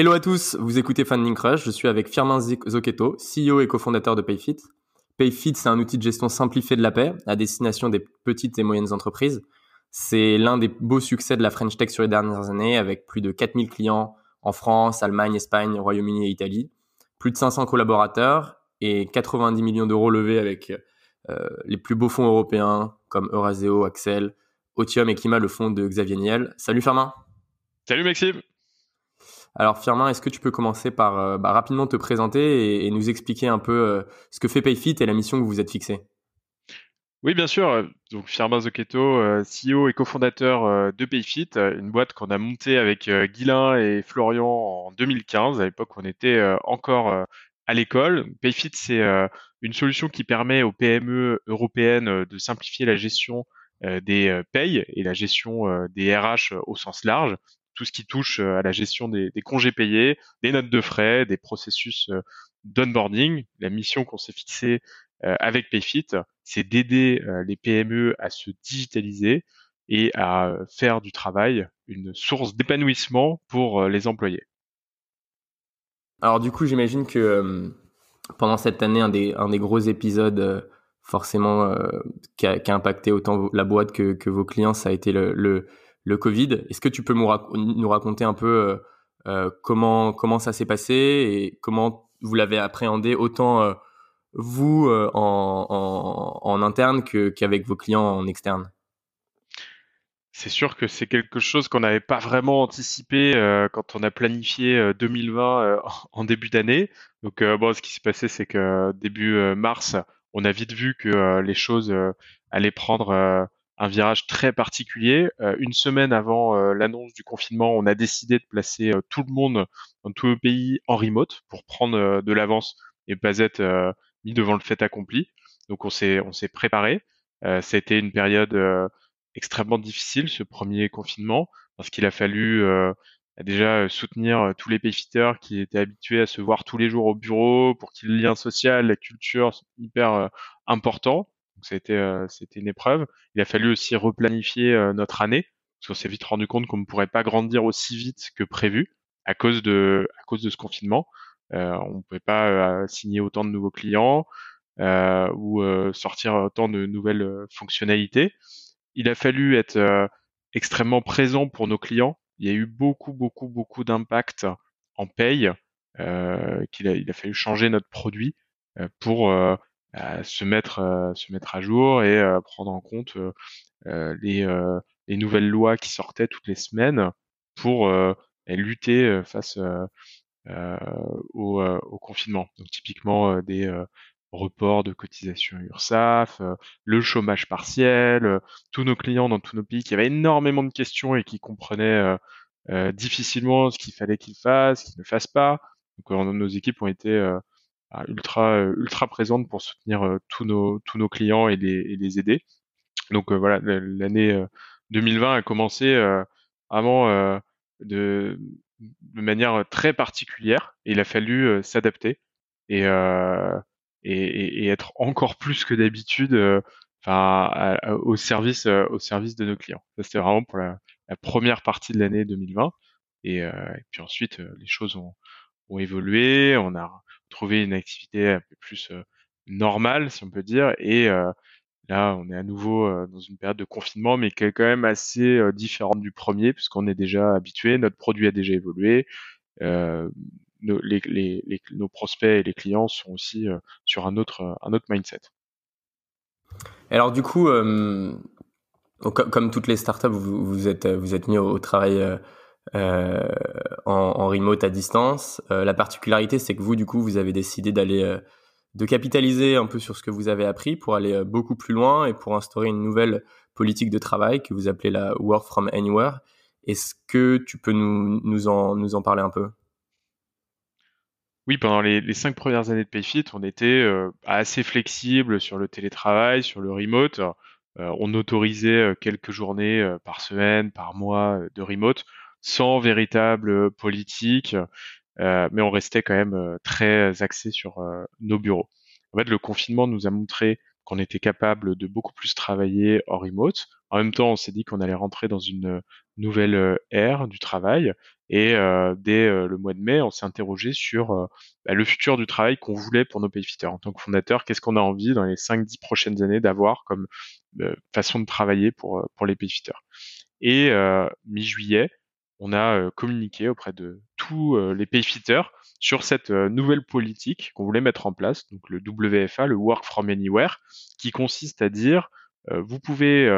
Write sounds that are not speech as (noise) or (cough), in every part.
Hello à tous, vous écoutez Funding Crush, je suis avec Firmin Zocchetto, CEO et cofondateur de Payfit. Payfit, c'est un outil de gestion simplifié de la paix à destination des petites et moyennes entreprises. C'est l'un des beaux succès de la French Tech sur les dernières années, avec plus de 4000 clients en France, Allemagne, Espagne, Royaume-Uni et Italie plus de 500 collaborateurs et 90 millions d'euros levés avec euh, les plus beaux fonds européens comme Euraseo, Axel, Otium et Kima, le fonds de Xavier Niel. Salut Firmin. Salut Maxime. Alors Firmin, est-ce que tu peux commencer par euh, bah, rapidement te présenter et, nous expliquer un peu euh, ce que fait Payfit et la mission que vous vous êtes fixée? Oui, bien sûr. Donc, Firmin Zocchetto, CEO et cofondateur de Payfit, une boîte qu'on a montée avec Guilain et Florian en 2015. À l'époque, on était encore à l'école. Payfit, c'est une solution qui permet aux PME européennes de simplifier la gestion des payes et la gestion des RH au sens large. Tout ce qui touche à la gestion des, congés payés, des notes de frais, des processus d'onboarding. La mission qu'on s'est fixée avec Payfit, c'est d'aider euh, les PME à se digitaliser et à faire du travail une source d'épanouissement pour euh, les employés. Alors du coup, j'imagine que euh, pendant cette année, un des, gros épisodes forcément qui, a, impacté autant la boîte que, vos clients, ça a été le, Covid. Est-ce que tu peux nous, raconter un peu comment, comment ça s'est passé et comment vous l'avez appréhendé autant vous euh, en, interne qu'avec vos clients en externe? C'est sûr que c'est quelque chose qu'on n'avait pas vraiment anticipé euh, quand on a planifié 2020 euh, en début d'année. Donc bon, ce qui s'est passé, c'est que début mars, on a vite vu que les choses allaient prendre un virage très particulier. une semaine avant l'annonce du confinement, on a décidé de placer tout le monde dans tout le pays en remote pour prendre de l'avance et pas être mis devant le fait accompli. Donc on s'est on s'est préparé. Euh, ça a été une période euh, extrêmement difficile ce premier confinement parce qu'il a fallu euh, déjà soutenir tous les payfitters qui étaient habitués à se voir tous les jours au bureau pour qu'il le lien social, la culture hyper important. Donc a été c'était une épreuve. Il a fallu aussi replanifier notre année parce qu'on s'est vite rendu compte qu'on ne pourrait pas grandir aussi vite que prévu à cause de à cause de ce confinement. Euh, on ne pouvait pas euh, signer autant de nouveaux clients euh, ou sortir autant de nouvelles fonctionnalités. Il a fallu être extrêmement présent pour nos clients. Il y a eu beaucoup, beaucoup, beaucoup d'impact en paye. qu'il a, il a fallu changer notre produit pour se mettre se mettre à jour et prendre en compte les, les nouvelles lois qui sortaient toutes les semaines pour lutter face euh, au, euh, confinement. Donc typiquement euh, des reports de cotisation URSAF, le chômage partiel, tous nos clients dans tous nos pays qui avaient énormément de questions et qui comprenaient difficilement ce qu'il fallait qu'ils fassent, qu'ils ne fassent pas. Donc nos équipes ont été ultra ultra présentes pour soutenir tous nos tous nos clients et les, et les aider. Donc voilà, l'année 2020 a commencé vraiment de de manière très particulière et il a fallu s'adapter et, et, et, être encore plus que d'habitude enfin au service au service de nos clients. Ça c'était vraiment pour la, première partie de l'année 2020 et, et, puis ensuite les choses ont, ont évolué, on a trouvé une activité un peu plus normale si on peut dire et Là, on est à nouveau dans une période de confinement, mais qui est quand même assez différente du premier, puisqu'on est déjà habitué, notre produit a déjà évolué, nos, prospects et les clients sont aussi sur un autre, un autre mindset. Alors du coup, comme, toutes les startups, vous, êtes, vous êtes mis au, travail en, en, remote à distance. la particularité, c'est que vous, du coup, vous avez décidé d'aller de capitaliser un peu sur ce que vous avez appris pour aller euh, beaucoup plus loin et pour instaurer une nouvelle politique de travail que vous appelez la Work from Anywhere. Est-ce que tu peux nous en parler un peu? Oui, pendant les, cinq premières années de Payfit, on était assez flexible sur le télétravail, sur le remote. on autorisait quelques journées par semaine, par mois de remote, sans véritable politique, mais on restait quand même très axé sur nos bureaux. En fait, le confinement nous a montré qu'on était capable de beaucoup plus travailler en remote. En même temps, on s'est dit qu'on allait rentrer dans une nouvelle ère du travail. Et euh, dès le mois de mai, on s'est interrogé sur bah, le futur du travail qu'on voulait pour nos payfitters. En tant que fondateur, qu'est-ce qu'on a envie dans les 5-10 prochaines années d'avoir comme façon de travailler pour, pour les payfitters. Et mi-juillet, on a communiqué auprès de tous les payfitters sur cette nouvelle politique qu'on voulait mettre en place, donc le WFA, le Work from Anywhere, qui consiste à dire vous pouvez,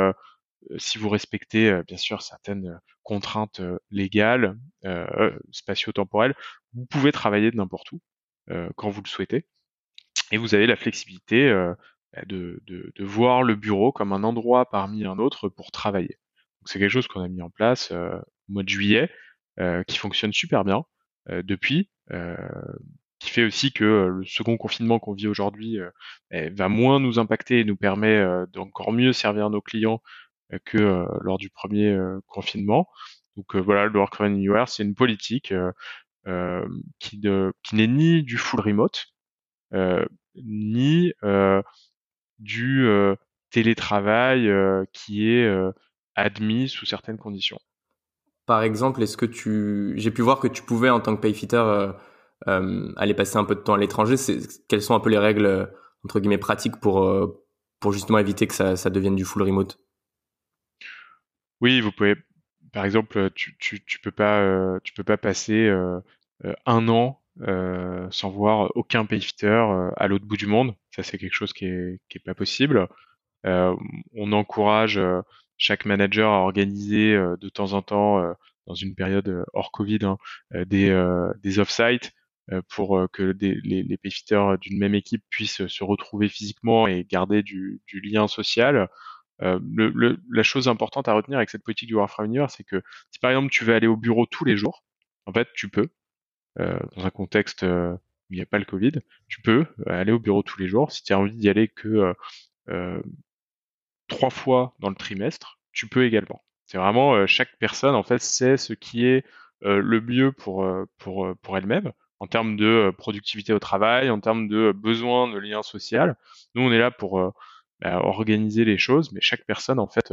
si vous respectez bien sûr certaines contraintes légales, spatio-temporelles, vous pouvez travailler de n'importe où quand vous le souhaitez, et vous avez la flexibilité bah, de, de, de, voir le bureau comme un endroit parmi un autre pour travailler. C'est quelque chose qu'on a mis en place au mois de juillet, qui fonctionne super bien depuis. Euh, qui fait aussi que euh, le second confinement qu'on vit aujourd'hui euh, eh, va moins nous impacter et nous permet d'encore mieux servir nos clients que lors du premier confinement. Donc voilà, le Work Anywhere, c'est une politique qui, qui n'est ni du full remote, ni du télétravail qui est admis sous certaines conditions par exemple, est-ce que tu, j'ai pu voir que tu pouvais en tant que payfitter euh, euh, aller passer un peu de temps à l'étranger. Quelles sont un peu les règles euh, entre guillemets pratiques pour pour justement éviter que ça, ça devienne du full remote? Oui, vous pouvez. Par exemple, tu, tu, tu peux pas tu peux pas passer un an sans voir aucun payfitter à l'autre bout du monde. Ça, c'est quelque chose qui est, qui est pas possible. on encourage chaque manager a organisé euh, de temps en temps, euh, dans une période euh, hors Covid, hein, des, des off-site pour que les, les payfitters d'une même équipe puissent se retrouver physiquement et garder du, du lien social. le, la chose importante à retenir avec cette politique du Warframe Universe, c'est que si par exemple tu veux aller au bureau tous les jours, en fait tu peux, euh, dans un contexte où il n'y a pas le Covid, tu peux aller au bureau tous les jours. Si tu as envie d'y aller que euh, trois fois dans le trimestre, tu peux également. C'est vraiment euh, chaque personne en fait sait ce qui est euh, le mieux pour euh, pour pour elle-même en termes de productivité au travail, en termes de besoin de lien social. Nous, on est là pour bah, organiser les choses, mais chaque personne, en fait,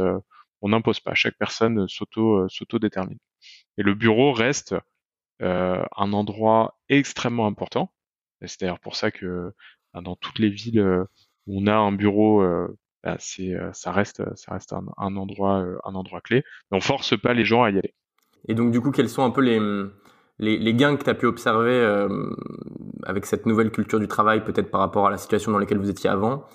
on n'impose pas. Chaque personne s'auto s'auto détermine. Et le bureau reste un endroit extrêmement important. C'est d'ailleurs pour ça que bah, dans toutes les villes où on a un bureau bah, euh, ça reste endroit euh, un endroit clé. Mais on force pas les gens à y aller. Et donc du coup, quels sont un peu les les, gains que tu as pu observer euh, avec cette nouvelle culture du travail, peut-être par rapport à la situation dans laquelle vous étiez avant,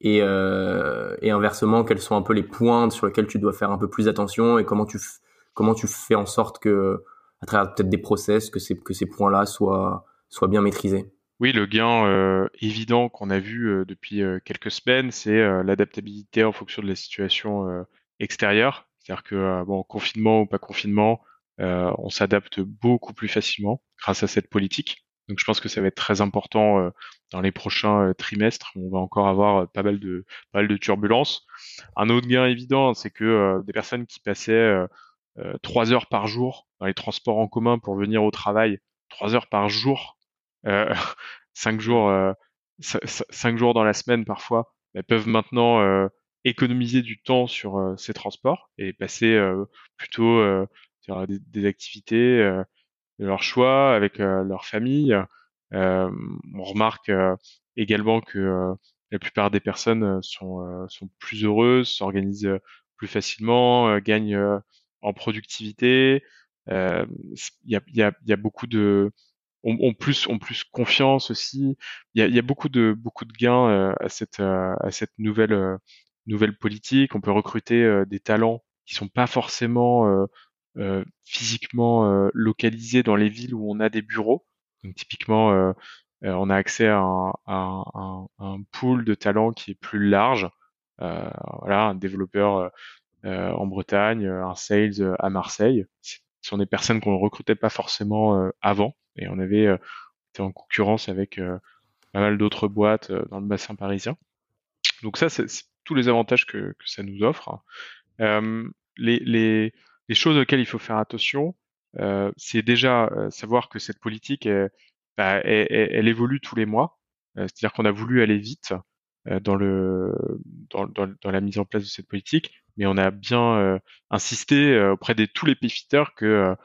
et, inversement, quels sont un peu les points sur lesquels tu dois faire un peu plus attention et comment tu fais en sorte que à travers peut-être des process que ces points-là soient bien maîtrisés? Oui, le gain euh, évident qu'on a vu euh, depuis euh, quelques semaines, c'est l'adaptabilité en fonction de la situation extérieure. C'est-à-dire que, bon, confinement ou pas confinement, on s'adapte beaucoup plus facilement grâce à cette politique. Donc je pense que ça va être très important dans les prochains trimestres. On va encore avoir pas mal de pas mal de turbulences. Un autre gain évident, c'est que des personnes qui passaient trois heures par jour dans les transports en commun pour venir au travail, trois heures par jour (laughs) cinq jours, euh, cinq jours dans la semaine parfois, elles peuvent maintenant euh, économiser du temps sur ces transports et passer plutôt sur des, activités de leur choix avec leur famille. on remarque également que la plupart des personnes sont, sont plus heureuses, s'organisent plus facilement, gagnent en productivité. Il y, a, y, a, y, a, beaucoup de, ont, plus plus confiance aussi. Il y a, y a beaucoup de beaucoup de gains euh, à cette euh, à cette nouvelle euh, nouvelle politique. On peut recruter des talents qui sont pas forcément physiquement localisés dans les villes où on a des bureaux. Donc typiquement, on a accès à un, un, un, pool de talents qui est plus large. voilà, un développeur en Bretagne, un sales à Marseille. Ce sont des personnes qu'on ne recrutait pas forcément avant et on avait été en concurrence avec pas mal d'autres boîtes dans le bassin parisien. Donc ça, c'est tous les avantages que, ça nous offre. Euh, les, les, les, choses auxquelles il faut faire attention, euh, c'est déjà savoir que cette politique, bah, elle, évolue tous les mois. C'est-à-dire qu'on a voulu aller vite dans, le, dans, dans, la mise en place de cette politique, mais on a bien insisté auprès de tous les payfitters que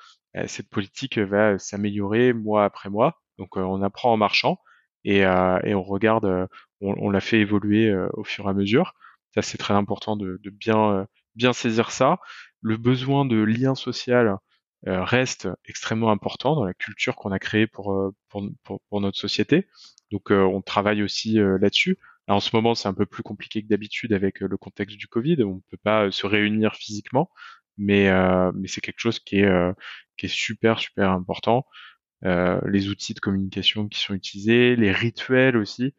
cette politique va s'améliorer mois après mois. Donc on apprend en marchant et, et on regarde, on, on l'a fait évoluer au fur et à mesure. Ça c'est très important de, de bien bien saisir ça. Le besoin de lien social reste extrêmement important dans la culture qu'on a créée pour, pour, pour, pour, notre société. Donc on travaille aussi là-dessus. en ce moment, c'est un peu plus compliqué que d'habitude avec le contexte du Covid. On peut pas se réunir physiquement, mais, mais c'est quelque chose qui est, qui est super, super important. Euh, les outils de communication qui sont utilisés, les rituels aussi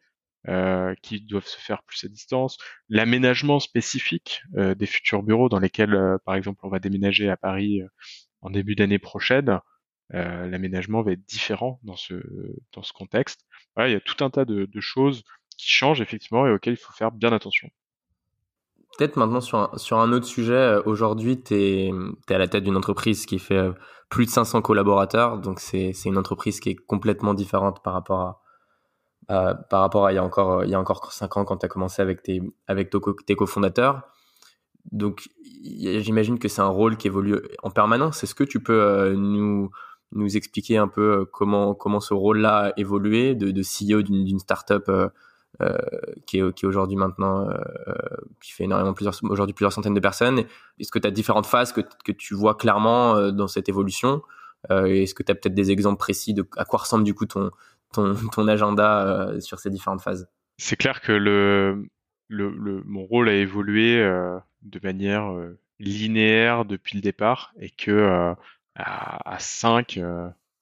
euh, qui doivent se faire plus à distance, l'aménagement spécifique euh, des futurs bureaux dans lesquels, par exemple, on va déménager à Paris en début d'année prochaine. l'aménagement va être différent dans ce dans ce contexte. Voilà, il y a tout un tas de, de choses qui changent effectivement et auxquelles il faut faire bien attention. Peut-être maintenant sur un, sur un autre sujet, aujourd'hui, tu es, à la tête d'une entreprise qui fait plus de 500 collaborateurs. Donc c'est une entreprise qui est complètement différente par rapport à, par rapport à il y a encore il y a encore 5 ans quand tu as commencé avec tes avec tes cofondateurs. Donc j'imagine que c'est un rôle qui évolue en permanence. Est-ce que tu peux euh, nous nous expliquer un peu euh, comment comment ce rôle-là a évolué de, CEO d'une startup euh, euh, qui est, aujourd'hui maintenant, euh, qui fait énormément plusieurs, aujourd'hui plusieurs centaines de personnes. Est-ce que tu as différentes phases que, que tu vois clairement euh, dans cette évolution Est-ce que tu as peut-être des exemples précis de à quoi ressemble du coup ton, ton, (laughs) agenda sur ces différentes phases? C'est clair que le, le, mon rôle a évolué de manière linéaire depuis le départ et que à, à 5,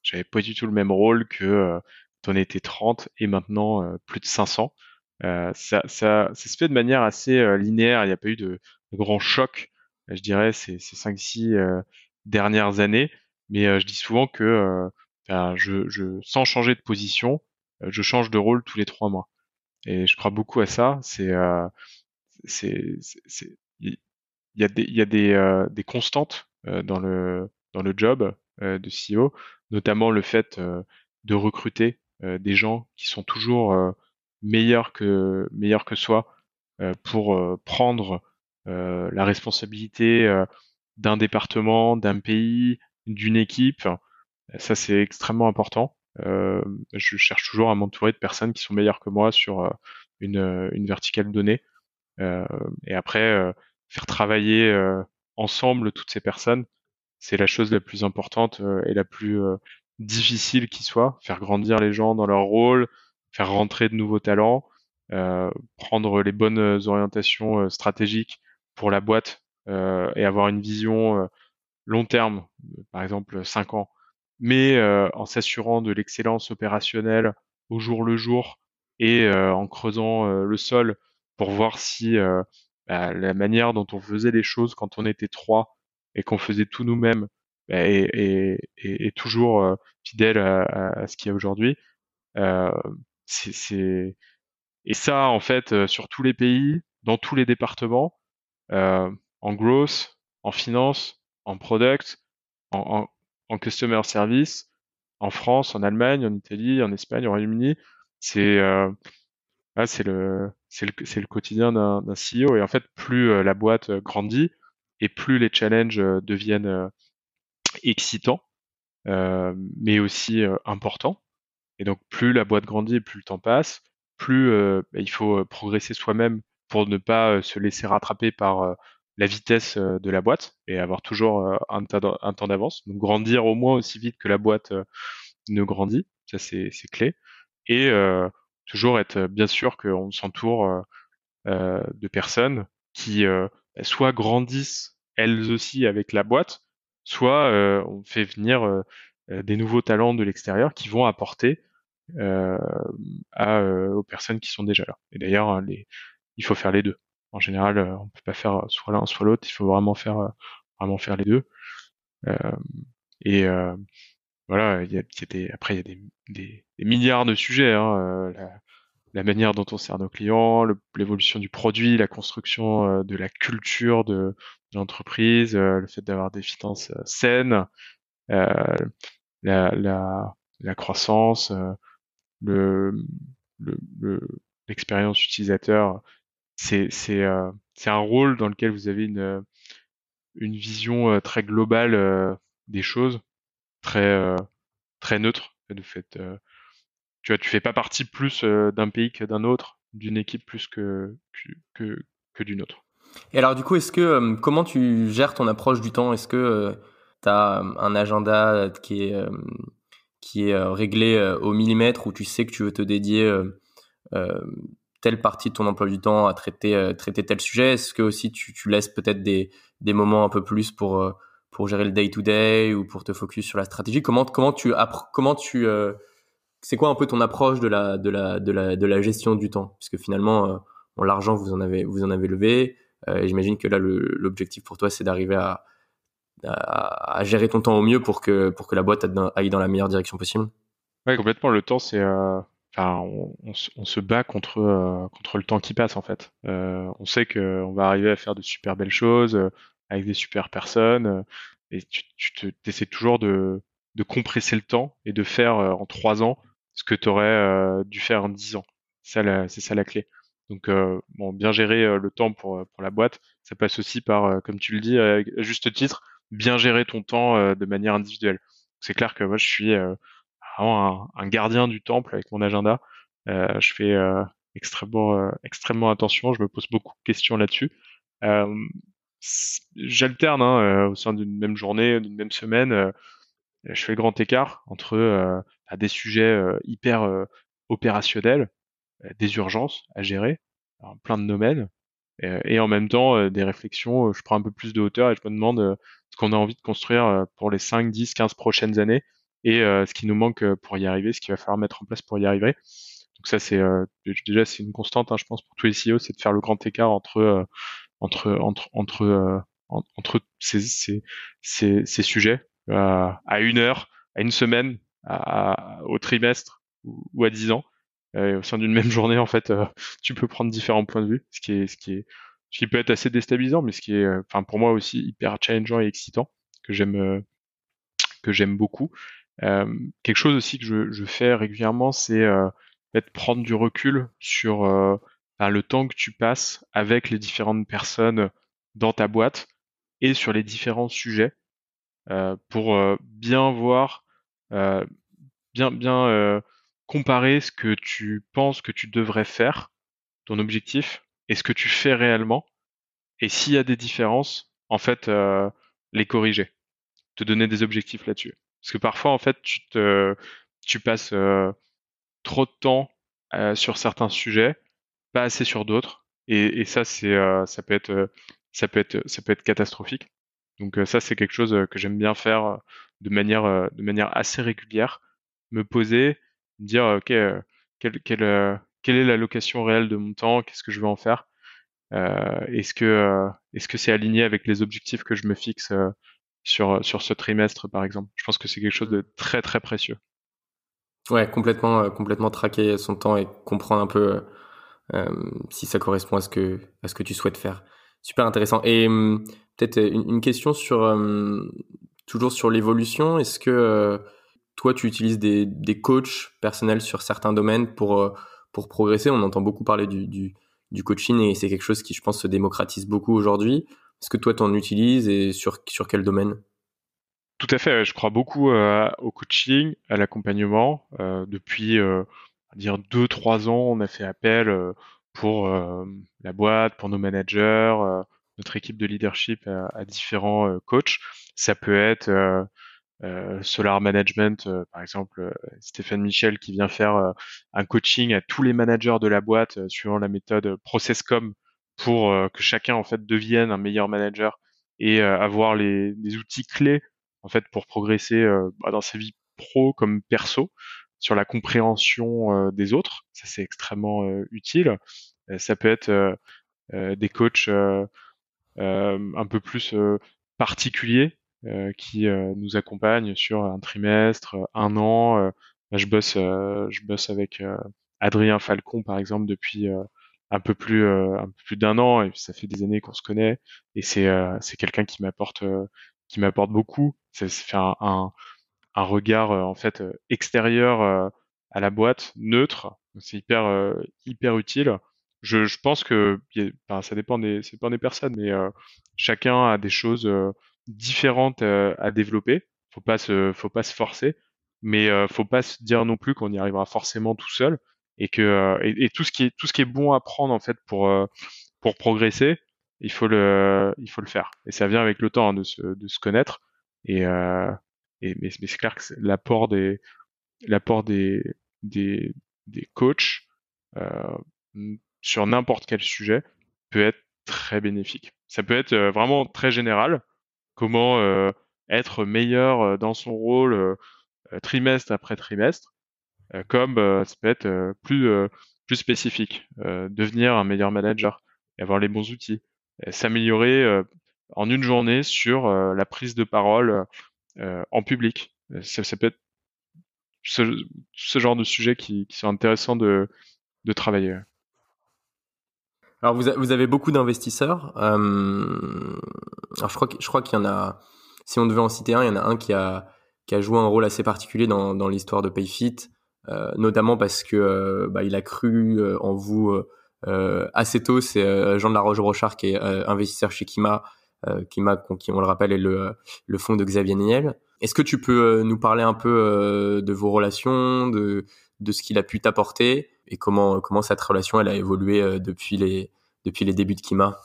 j'avais pas du tout le même rôle que on était 30 et maintenant plus de 500. Euh, ça, ça, se fait de manière assez euh, linéaire. Il n'y a pas eu de, grands chocs, je dirais, ces, ces 5-6 euh, dernières années. Mais je dis souvent que sans changer de position, je change de rôle tous les trois mois. Et je crois beaucoup à ça. C'est, il y a des constantes dans le dans le job de CEO, notamment le fait de recruter des gens qui sont toujours meilleur que meilleur que soi euh, pour euh, prendre euh, la responsabilité d'un département, d'un pays, d'une équipe. Ça, c'est extrêmement important. je cherche toujours à m'entourer de personnes qui sont meilleures que moi sur une, une verticale donnée. et après, faire travailler ensemble toutes ces personnes, c'est la chose la plus importante et la plus difficile qui soit. Faire grandir les gens dans leur rôle, faire rentrer de nouveaux talents, euh, prendre les bonnes orientations euh, stratégiques pour la boîte euh, et avoir une vision long terme, par exemple 5 ans, mais en s'assurant de l'excellence opérationnelle au jour le jour et en creusant le sol pour voir si bah, la manière dont on faisait les choses quand on était trois et qu'on faisait tout nous-mêmes bah, est, toujours fidèle à, à, ce qu'il y a aujourd'hui. Euh, c'est et ça en fait euh, sur tous les pays, dans tous les départements, euh, en growth, en finance, en product, en, en, customer service, en France, en Allemagne, en Italie, en Espagne, au Royaume-Uni, c'est euh, c'est le c'est le c'est le quotidien d'un CEO et en fait plus euh, la boîte grandit et plus les challenges deviennent excitants, mais aussi importants. Et donc, plus la boîte grandit, plus le temps passe, plus euh, bah, il faut euh, progresser soi-même pour ne pas euh, se laisser rattraper par la vitesse de la boîte et avoir toujours un, temps d'avance. Donc, grandir au moins aussi vite que la boîte ne grandit, ça c'est clé. Et toujours être bien sûr qu'on s'entoure de personnes qui bah, soit grandissent elles aussi avec la boîte, soit on fait venir euh, des nouveaux talents de l'extérieur qui vont apporter euh, euh, aux personnes qui sont déjà là. Et d'ailleurs, hein, il faut faire les deux. en général, on peut pas faire soit l'un soit l'autre. Il faut vraiment faire vraiment faire les deux. et voilà, il y a, après il y a des, milliards de sujets. Hein, la, manière dont on sert nos clients, l'évolution du produit, la construction de la culture de, l'entreprise, le fait d'avoir des finances saines, la, croissance, le, le, l'expérience utilisateur. C'est euh, un rôle dans lequel vous avez une vision très globale des choses, très très neutre. Tu vois, tu fais pas partie plus d'un pays que d'un autre, d'une équipe plus que que, que d'une autre. Et alors du coup, est-ce que comment tu gères ton approche du temps? Est-ce que tu as un agenda qui est qui est réglé au millimètre où tu sais que tu veux te dédier telle partie de ton emploi du temps à traiter traiter tel sujet? Est-ce que aussi tu, laisses peut-être des des moments un peu plus pour pour gérer le day to day ou pour te focus sur la stratégie? Comment comment tu comment tu c'est quoi un peu ton approche de la gestion du temps? Puisque finalement l'argent vous en avez vous en avez levé et j'imagine que là l'objectif pour toi c'est d'arriver à gérer ton temps au mieux pour que, la boîte aille dans la meilleure direction possible? Ouais, complètement. Le temps, c'est. Euh, on, se bat contre, euh, contre le temps qui passe, en fait. Euh, on sait qu'on va arriver à faire de super belles choses avec des super personnes. et tu, tu essaies toujours de, de compresser le temps et de faire en trois ans ce que tu aurais dû faire en dix ans. C'est ça, la clé. Donc, bon, bien gérer le temps pour, pour la boîte, ça passe aussi par, comme tu le dis, à juste titre, bien gérer ton temps euh, de manière individuelle. C'est clair que moi, je suis euh, vraiment un, gardien du temple avec mon agenda. Euh, je fais extrêmement, extrêmement attention. Je me pose beaucoup de questions là-dessus. J'alterne hein, au sein d'une même journée, d'une même semaine. je fais grand écart entre des sujets hyper opérationnels, des urgences à gérer, en plein de domaines, et, en même temps des réflexions. je prends un peu plus de hauteur et je me demande ce qu'on a envie de construire euh, pour les 5, 10, 15 prochaines années et euh, ce qui nous manque euh, pour y arriver, ce qu'il va falloir mettre en place pour y arriver. Donc ça, c'est déjà c'est une constante, hein, je pense, pour tous les CEO, c'est de faire le grand écart entre entre entre entre entre ces, ces, ces, ces sujets à une heure, à une semaine, à, au trimestre ou, à dix ans. au sein d'une même (laughs) journée, en fait, tu peux prendre différents points de vue, ce qui est ce qui est ce qui peut être assez déstabilisant, mais ce qui est, euh, enfin pour moi aussi hyper challengeant et excitant, que j'aime euh, que j'aime beaucoup. Euh, quelque chose aussi que je, je fais régulièrement, c'est euh, prendre du recul sur ben, le temps que tu passes avec les différentes personnes dans ta boîte et sur les différents sujets pour bien voir, bien bien comparer ce que tu penses que tu devrais faire, ton objectif, et ce que tu fais réellement. Et s'il y a des différences, en fait, euh, les corriger, te donner des objectifs là-dessus. Parce que parfois, en fait, tu passes euh, trop de temps euh, sur certains sujets, pas assez sur d'autres, et, ça, ça peut être catastrophique. Donc ça, c'est quelque chose que j'aime bien faire de manière, de manière assez régulière, me poser, me dire, ok, quelle, quelle, quelle est la location réelle de mon temps, qu'est-ce que je veux en faire, euh, est-ce que est-ce que c'est aligné avec les objectifs que je me fixe sur sur ce trimestre par exemple? Je pense que c'est quelque chose de très très précieux. Ouais, complètement complètement traquer son temps et comprendre un peu si ça correspond à ce que à ce que tu souhaites faire. Super intéressant. Et hum, peut-être une, question sur hum, toujours sur l'évolution. Est-ce que toi tu utilises des, des coachs personnels sur certains domaines pour pour progresser? On entend beaucoup parler du, du, coaching et c'est quelque chose qui, je pense, se démocratise beaucoup aujourd'hui. Est-ce que toi, tu en utilises et sur, sur quel domaine? Tout à fait. Je crois beaucoup euh, au coaching, à l'accompagnement. Euh, depuis, euh, dire deux, trois ans, on a fait appel euh, pour la boîte, pour nos managers, notre équipe de leadership à, différents coachs. Ça peut être euh, Solar Management, euh, par exemple, euh, Stéphane Michel qui vient faire un coaching à tous les managers de la boîte suivant la méthode ProcessCom pour que chacun en fait devienne un meilleur manager et avoir les, outils clés en fait pour progresser bah, dans sa vie pro comme perso sur la compréhension des autres. Ça c'est extrêmement utile. ça peut être des coachs un peu plus particuliers qui nous accompagnent sur un trimestre, un an. je bosse, je bosse avec Adrien Falcon par exemple depuis un peu plus un peu plus d'un an et ça fait des années qu'on se connaît et c'est c'est quelqu'un qui m'apporte qui m'apporte beaucoup. Ça, fait un, un, un regard en fait extérieur à la boîte, neutre. C'est hyper hyper utile. Je, je pense que ça dépend des ça dépend des personnes, mais chacun a des choses différentes à développer. Faut pas se faut pas se forcer, mais faut pas se dire non plus qu'on y arrivera forcément tout seul et que et, et, tout ce qui est tout ce qui est bon à prendre en fait pour pour progresser, il faut le il faut le faire. Et ça vient avec le temps hein, de se de se connaître et et mais, mais c'est clair que l'apport des l'apport des des des coachs euh, sur n'importe quel sujet peut être très bénéfique. Ça peut être vraiment très général. Comment être meilleur dans son rôle trimestre après trimestre euh, comme euh, ça peut être euh, plus plus spécifique, devenir un meilleur manager avoir les bons outils, s'améliorer en une journée sur la prise de parole en public. Ça, peut être ce, ce, genre de sujets qui, qui sont intéressants de, de travailler. Alors vous, vous avez beaucoup d'investisseurs. Euh, je crois je crois qu'il y en a. Si on devait en citer un, il y en a un qui a qui a joué un rôle assez particulier dans, dans l'histoire de Payfit, euh, notamment parce que euh, bah, il a cru euh, en vous assez tôt. C'est Jean de la Roche-Brochard qui est investisseur chez Kima. Kima, qui on le rappelle, est le, le fonds de Xavier Niel. Est-ce que tu peux nous parler un peu de vos relations, de, de ce qu'il a pu t'apporter? Et comment, comment cette relation elle a évolué depuis, les, depuis les débuts de Kima?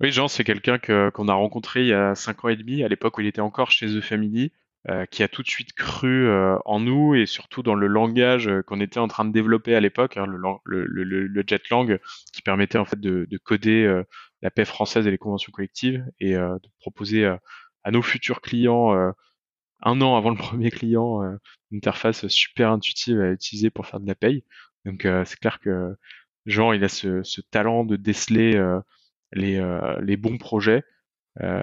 Oui, Jean, c'est quelqu'un qu'on a rencontré il y a cinq ans et demi, à l'époque où il était encore chez The Family. Euh, qui a tout de suite cru euh, en nous et surtout dans le langage euh, qu'on était en train de développer à l'époque, hein, le, le, le, Jetlang, qui permettait en fait de coder la paix française et les conventions collectives et de proposer à nos futurs clients un an avant le (laughs) premier client une interface super intuitive à utiliser pour faire de la paye. Donc c'est clair que Jean, il a ce, talent de déceler les, les bons projets. Euh,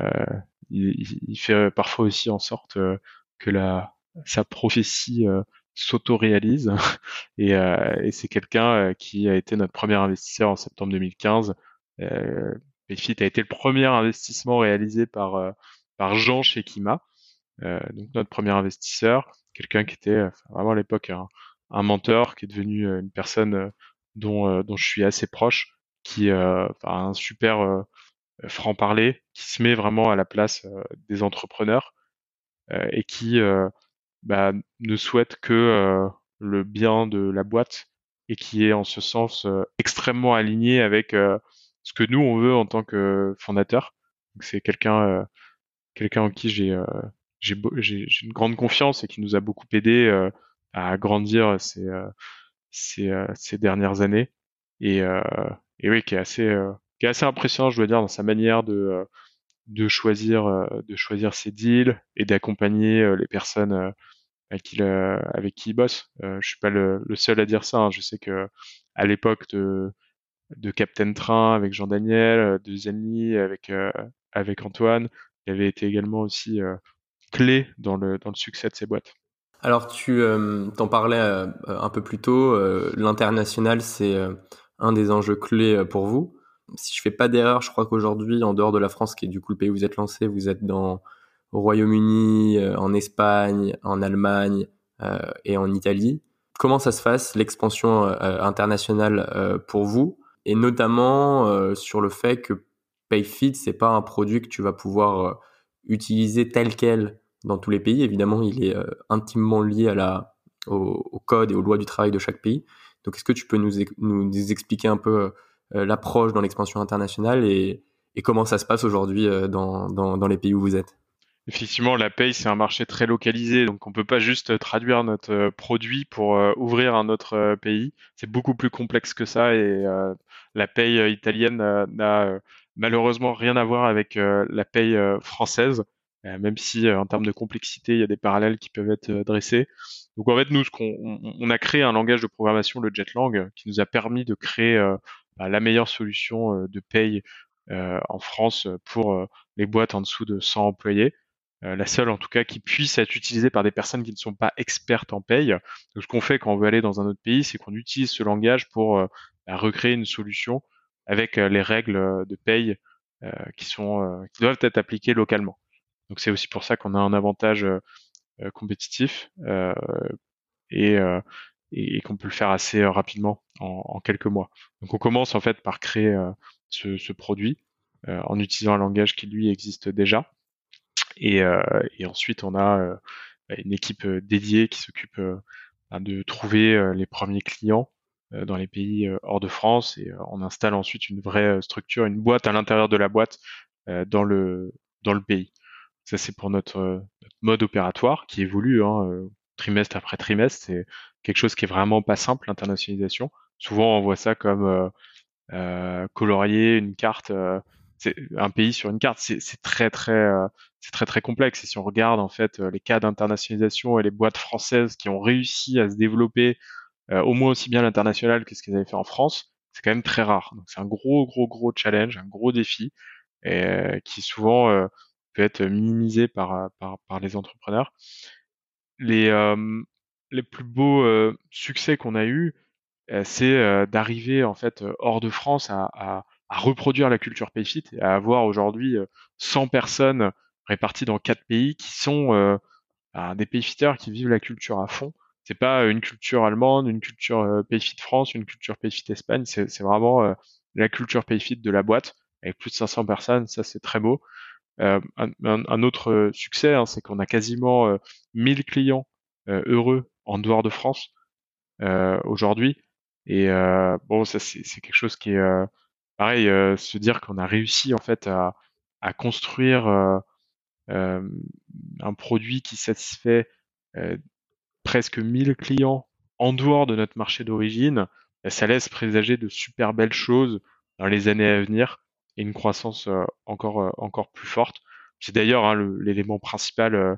il, fait parfois aussi en sorte euh, que la, sa prophétie euh, s'auto-réalise (laughs) et, euh, c'est quelqu'un qui a été notre premier investisseur en septembre 2015. Euh, a été le premier investissement réalisé par par Jean chez Kima, donc notre premier investisseur, quelqu'un qui était vraiment à l'époque un, un, mentor, qui est devenu une personne dont dont je suis assez proche, qui a un super euh, franc-parler, qui se met vraiment à la place euh, des entrepreneurs euh, et qui bah, ne souhaite que le bien de la boîte et qui est en ce sens extrêmement aligné avec ce que nous on veut en tant que fondateur. C'est quelqu'un quelqu'un en qui j'ai j'ai une grande confiance et qui nous a beaucoup aidé à grandir ces ces, ces dernières années et et oui qui est assez qui est assez impressionnant, je dois dire, dans sa manière de euh, de choisir euh, de choisir ses deals et d'accompagner euh, les personnes avec qui, avec qui il bosse. je suis pas le, seul à dire ça. Hein. Je sais que à l'époque de de Captain Train avec Jean Daniel, de Zenly avec avec Antoine, il avait été également aussi clé dans le dans le succès de ces boîtes. Alors tu t'en parlais un peu plus tôt, l'international c'est un des enjeux clés pour vous. Si je fais pas d'erreur, je crois qu'aujourd'hui, en dehors de la France, qui est du coup le pays où vous êtes lancé, vous êtes dans au Royaume-Uni, euh, en Espagne, en Allemagne euh, et en Italie. Comment ça se passe l'expansion euh, internationale pour vous? Et notamment sur le fait que PayFit c'est pas un produit que tu vas pouvoir utiliser tel quel dans tous les pays. Évidemment, il est intimement lié à la au, code et aux lois du travail de chaque pays. Donc, est-ce que tu peux nous, nous expliquer un peu euh, l'approche dans l'expansion internationale et, comment ça se passe aujourd'hui euh, dans, dans, les pays où vous êtes? Effectivement, la paye, c'est un marché très localisé, donc on peut pas juste traduire notre euh, produit pour ouvrir un autre pays. C'est beaucoup plus complexe que ça et la paye italienne n'a malheureusement rien à voir avec la paye française, même si en termes de complexité, il y a des parallèles qui peuvent être dressés. Donc en fait, nous, ce qu'on on a créé un langage de programmation, le Jetlang, qui nous a permis de créer bah, la meilleure solution de paye en France pour les boîtes en dessous de 100 employés. la seule en tout cas qui puisse être utilisée par des personnes qui ne sont pas expertes en paye. Donc, ce qu'on fait quand on veut aller dans un autre pays, c'est qu'on utilise ce langage pour bah, recréer une solution avec les règles de paye qui sont qui doivent être appliquées localement. Donc c'est aussi pour ça qu'on a un avantage compétitif et, et, qu'on peut le faire assez rapidement en, quelques mois. Donc on commence en fait par créer ce, produit en utilisant un langage qui lui existe déjà. Et, ensuite on a une équipe dédiée qui s'occupe bah, de trouver les premiers clients dans les pays hors de France et on installe ensuite une vraie structure, une boîte à l'intérieur de la boîte dans le pays. Ça c'est pour notre, notre, mode opératoire qui évolue hein, trimestre après trimestre. C'est quelque chose qui est vraiment pas simple l'internationalisation. Souvent on voit ça comme euh, colorier une carte, un pays sur une carte. C'est très très c'est très très complexe. Et si on regarde en fait les cas d'internationalisation et les boîtes françaises qui ont réussi à se développer euh, au moins aussi bien l'international que ce qu'ils avaient fait en France, c'est quand même très rare. Donc c'est un gros, gros, gros challenge, un gros défi, et, euh, qui souvent euh, peut être minimisé par, par les entrepreneurs. Les, plus beaux succès qu'on a eu, c'est d'arriver en fait hors de France à, reproduire la culture Payfit et à avoir aujourd'hui 100 personnes réparties dans quatre pays qui sont bah, des payfitters qui vivent la culture à fond c'est pas une culture allemande, une culture euh, Payfit France, une culture Payfit Espagne. C'est vraiment euh, la culture Payfit de la boîte avec plus de 500 personnes. Ça, c'est très beau. Euh, un, autre succès, hein, c'est qu'on a quasiment 1000 clients heureux en dehors de France aujourd'hui. Et bon, ça c'est quelque chose qui est pareil, se dire qu'on a réussi en fait à, construire un produit qui satisfait presque 1000 clients en dehors de notre marché d'origine, bah, ça laisse présager de super belles choses dans les années à venir et une croissance euh, encore, euh, encore plus forte. C'est d'ailleurs hein, l'élément principal euh,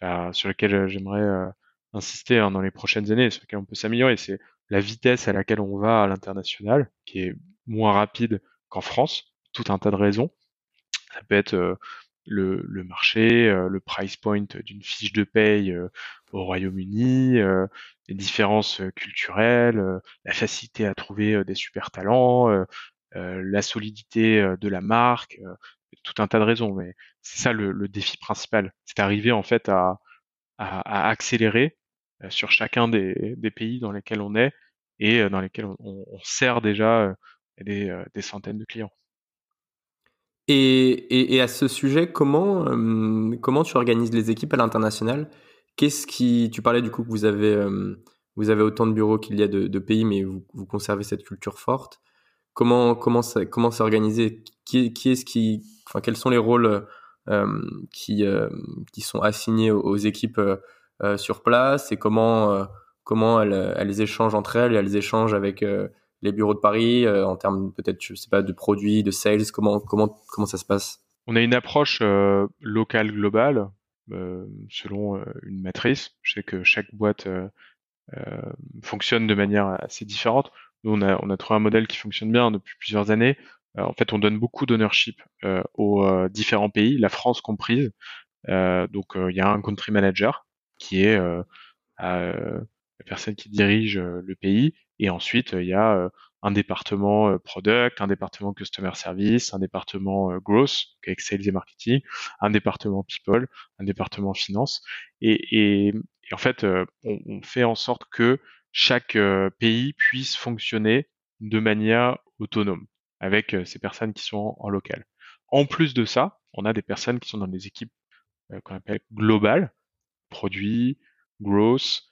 bah, sur lequel j'aimerais insister hein, dans les prochaines années, sur lequel on peut s'améliorer, c'est la vitesse à laquelle on va à l'international, qui est moins rapide qu'en France, tout un tas de raisons. Ça peut être le, marché, le price point d'une fiche de paye au Royaume-Uni, les différences culturelles, la facilité à trouver des super talents, la solidité de la marque, tout un tas de raisons. Mais c'est ça le, défi principal, c'est d'arriver en fait à, accélérer sur chacun des, pays dans lesquels on est et dans lesquels on, sert déjà des, centaines de clients. Et, à ce sujet, comment, euh, tu organises les équipes à l'international? Qu'est-ce qui, tu parlais du coup que vous avez, euh, autant de bureaux qu'il y a de, pays, mais vous, conservez cette culture forte. Comment, comment, ça, c'est organisé? Quels sont les rôles euh, qui, qui sont assignés aux, équipes sur place? Et comment, elles, échangent entre elles? Et elles échangent avec les bureaux de Paris euh, en termes peut-être, je sais pas, de produits, de sales? Comment ça se passe? On a une approche euh, locale globale euh, selon une matrice. Je sais que chaque boîte fonctionne de manière assez différente. On a trouvé un modèle qui fonctionne bien depuis plusieurs années. en fait, on donne beaucoup d'ownership aux différents pays, la France comprise. donc, il y a un country manager qui est la personne qui dirige le pays et ensuite, il y a euh, un département euh, product, un département customer service, un département euh, growth, avec sales et marketing, un département people, un département finance. Et, et, en fait, on, fait en sorte que chaque pays puisse fonctionner de manière autonome avec ces personnes qui sont en, local. En plus de ça, on a des personnes qui sont dans des équipes qu'on appelle globales, produits, growth,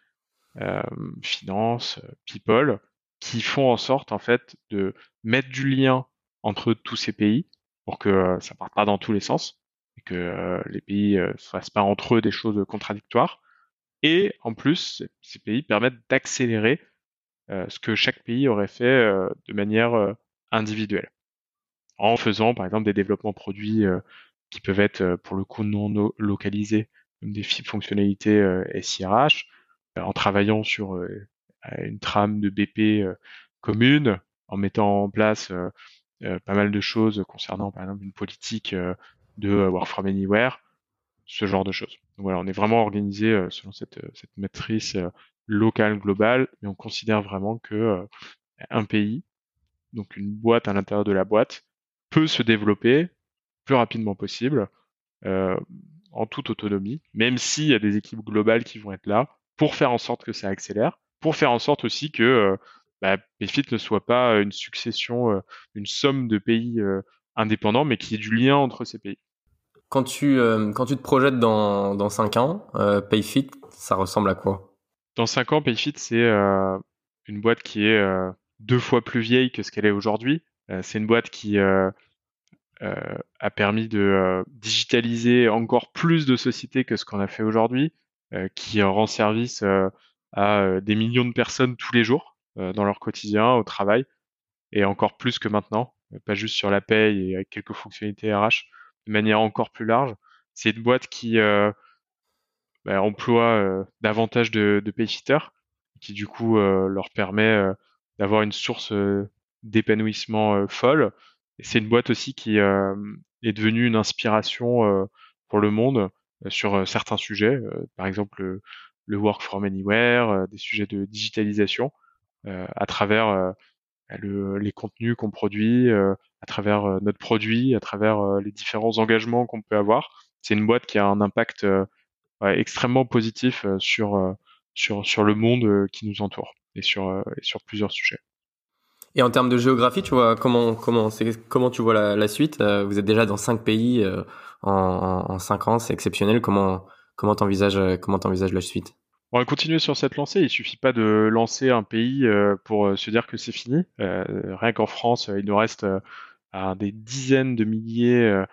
euh, finance, people, qui font en sorte en fait de mettre du lien entre tous ces pays pour que euh, ça parte pas dans tous les sens et que euh, les pays ne fassent pas entre eux des choses contradictoires. Et en plus, ces pays permettent d'accélérer ce que chaque pays aurait fait de manière individuelle, en faisant par exemple des développements produits qui peuvent être pour le coup non localisés, comme des fonctionnalités SIRH, en travaillant sur une trame de BP commune, en mettant en place pas mal de choses concernant par exemple une politique de work from anywhere, ce genre de choses. Donc voilà, on est vraiment organisé selon cette, cette matrice locale globale, mais on considère vraiment que un pays, donc une boîte à l'intérieur de la boîte, peut se développer plus rapidement possible, euh, en toute autonomie, même s'il y a des équipes globales qui vont être là pour faire en sorte que ça accélère, pour faire en sorte aussi que euh, bah, PayFit ne soit pas une succession, euh, une somme de pays euh, indépendants, mais qu'il y ait du lien entre ces pays. Quand tu, quand tu te projettes dans, dans 5 ans, PayFit, ça ressemble à quoi? Dans 5 ans, PayFit, c'est une boîte qui est deux fois plus vieille que ce qu'elle est aujourd'hui. c'est une boîte qui euh, a permis de euh, digitaliser encore plus de sociétés que ce qu'on a fait aujourd'hui, euh, qui rend service à des millions de personnes tous les jours dans leur quotidien, au travail, et encore plus que maintenant, pas juste sur la paye et avec quelques fonctionnalités RH, de manière encore plus large. C'est une boîte qui bah, emploie davantage de, de payfitters, qui du coup leur permet d'avoir une source d'épanouissement folle, c'est une boîte aussi qui euh, est devenue une inspiration euh, pour le monde euh, sur certains sujets, par exemple le, work from anywhere, des sujets de digitalisation, à travers les contenus qu'on produit, à travers notre produit, à travers les différents engagements qu'on peut avoir. C'est une boîte qui a un impact extrêmement positif sur, sur, sur le monde qui nous entoure et sur, et sur plusieurs sujets. Et en termes de géographie, tu vois comment comment comment tu vois la, la suite? Euh, Vous êtes déjà dans cinq pays euh, en, en, cinq ans, c'est exceptionnel. Comment comment t'envisages euh, comment t'envisages la suite? On va continuer sur cette lancée. Il suffit pas de lancer un pays pour se dire que c'est fini. rien qu'en France, il nous reste des dizaines de milliers,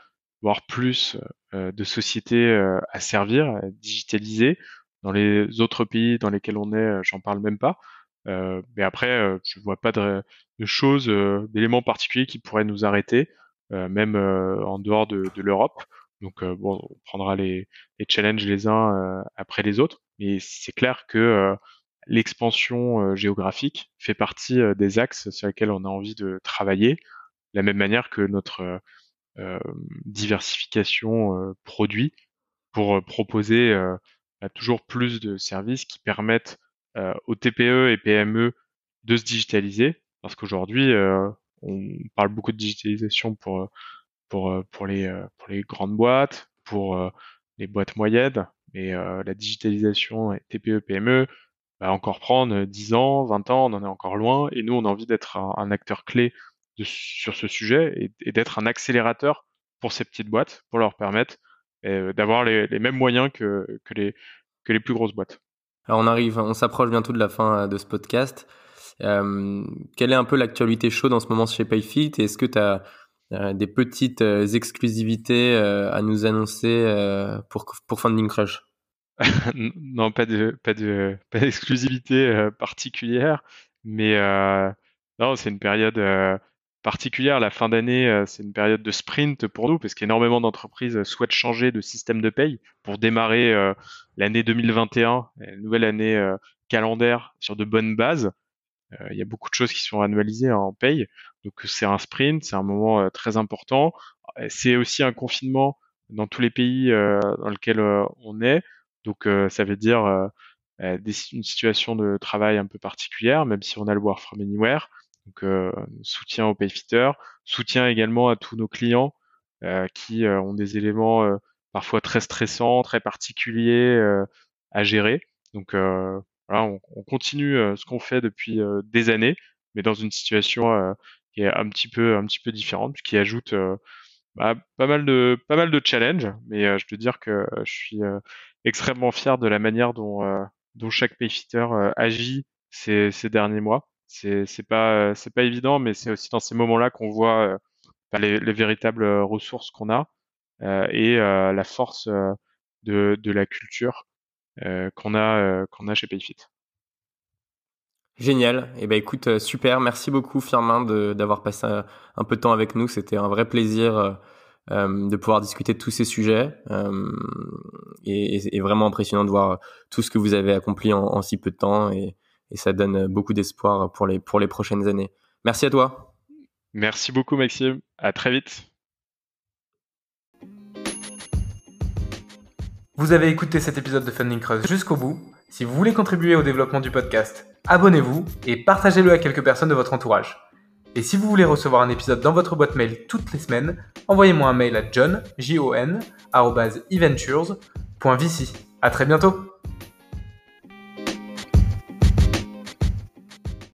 voire plus, de sociétés à servir, à digitaliser. Dans les autres pays dans lesquels on est, j'en parle même pas. Euh, mais après, euh, je vois pas de, choses, euh, d'éléments particuliers qui pourraient nous arrêter, même en dehors de, l'Europe. Donc bon, on prendra les challenges les uns après les autres, mais c'est clair que l'expansion géographique fait partie des axes sur lesquels on a envie de travailler, de la même manière que notre diversification produit pour proposer toujours plus de services qui permettent aux TPE et PME de se digitaliser, parce qu'aujourd'hui, on parle beaucoup de digitalisation pour pour les grandes boîtes, pour les boîtes moyennes, mais la digitalisation TPE PME va encore prendre 10 ans, 20 ans, on en est encore loin, et nous on a envie d'être un, acteur clé sur ce sujet et, et d'être un accélérateur pour ces petites boîtes, pour leur permettre d'avoir les, mêmes moyens que, les, plus grosses boîtes. Alors on arrive, on s'approche bientôt de la fin euh, de ce podcast. Euh, quelle est un peu l'actualité chaude en ce moment chez PayFit? Est-ce que tu as euh, des petites euh, exclusivités à nous annoncer pour, pour Funding Crush (laughs) Non, pas de pas de pas d'exclusivité particulière, mais non, c'est une période particulière. La fin d'année, euh, c'est une période de sprint pour nous, parce qu'énormément d'entreprises souhaitent changer de système de paye pour démarrer euh, l'année 2021, une nouvelle année euh, calendaire sur de bonnes bases. Il y a beaucoup de choses qui sont annualisées en paye, donc c'est un sprint, c'est un moment très important. C'est aussi un confinement dans tous les pays dans lesquels on est, donc ça veut dire une situation de travail un peu particulière, même si on a le Work from Anywhere. Donc euh, soutien aux payfitters, soutien également à tous nos clients euh, qui euh, ont des éléments parfois très stressants, très particuliers à gérer. Donc on, on continue ce qu'on fait depuis des années, mais dans une situation qui est un petit peu différente, qui ajoute bah, pas mal de challenges. Mais je peux dire que je suis extrêmement fier de la manière dont dont chaque payfitter agit ces, derniers mois c'est pas évident, mais c'est aussi dans ces moments-là qu'on voit euh, bah, les, les, véritables euh, ressources qu'on a euh, et la force de la culture qu'on a qu'on a chez Payfit. Génial. Eh ben écoute, super. Merci beaucoup Firmin d'avoir passé un, peu de temps avec nous. C'était un vrai plaisir euh, de pouvoir discuter de tous ces sujets. Euh, et, et, vraiment impressionnant de voir tout ce que vous avez accompli en, en si peu de temps. Et, et ça donne beaucoup d'espoir pour les, pour les prochaines années. Merci à toi. Merci beaucoup Maxime. À très vite. Vous avez écouté cet épisode de Funding Crush jusqu'au bout. Si vous voulez contribuer au développement du podcast, abonnez-vous et partagez-le à quelques personnes de votre entourage. Et si vous voulez recevoir un épisode dans votre boîte mail toutes les semaines, envoyez-moi un mail à john, j -O -N, À très bientôt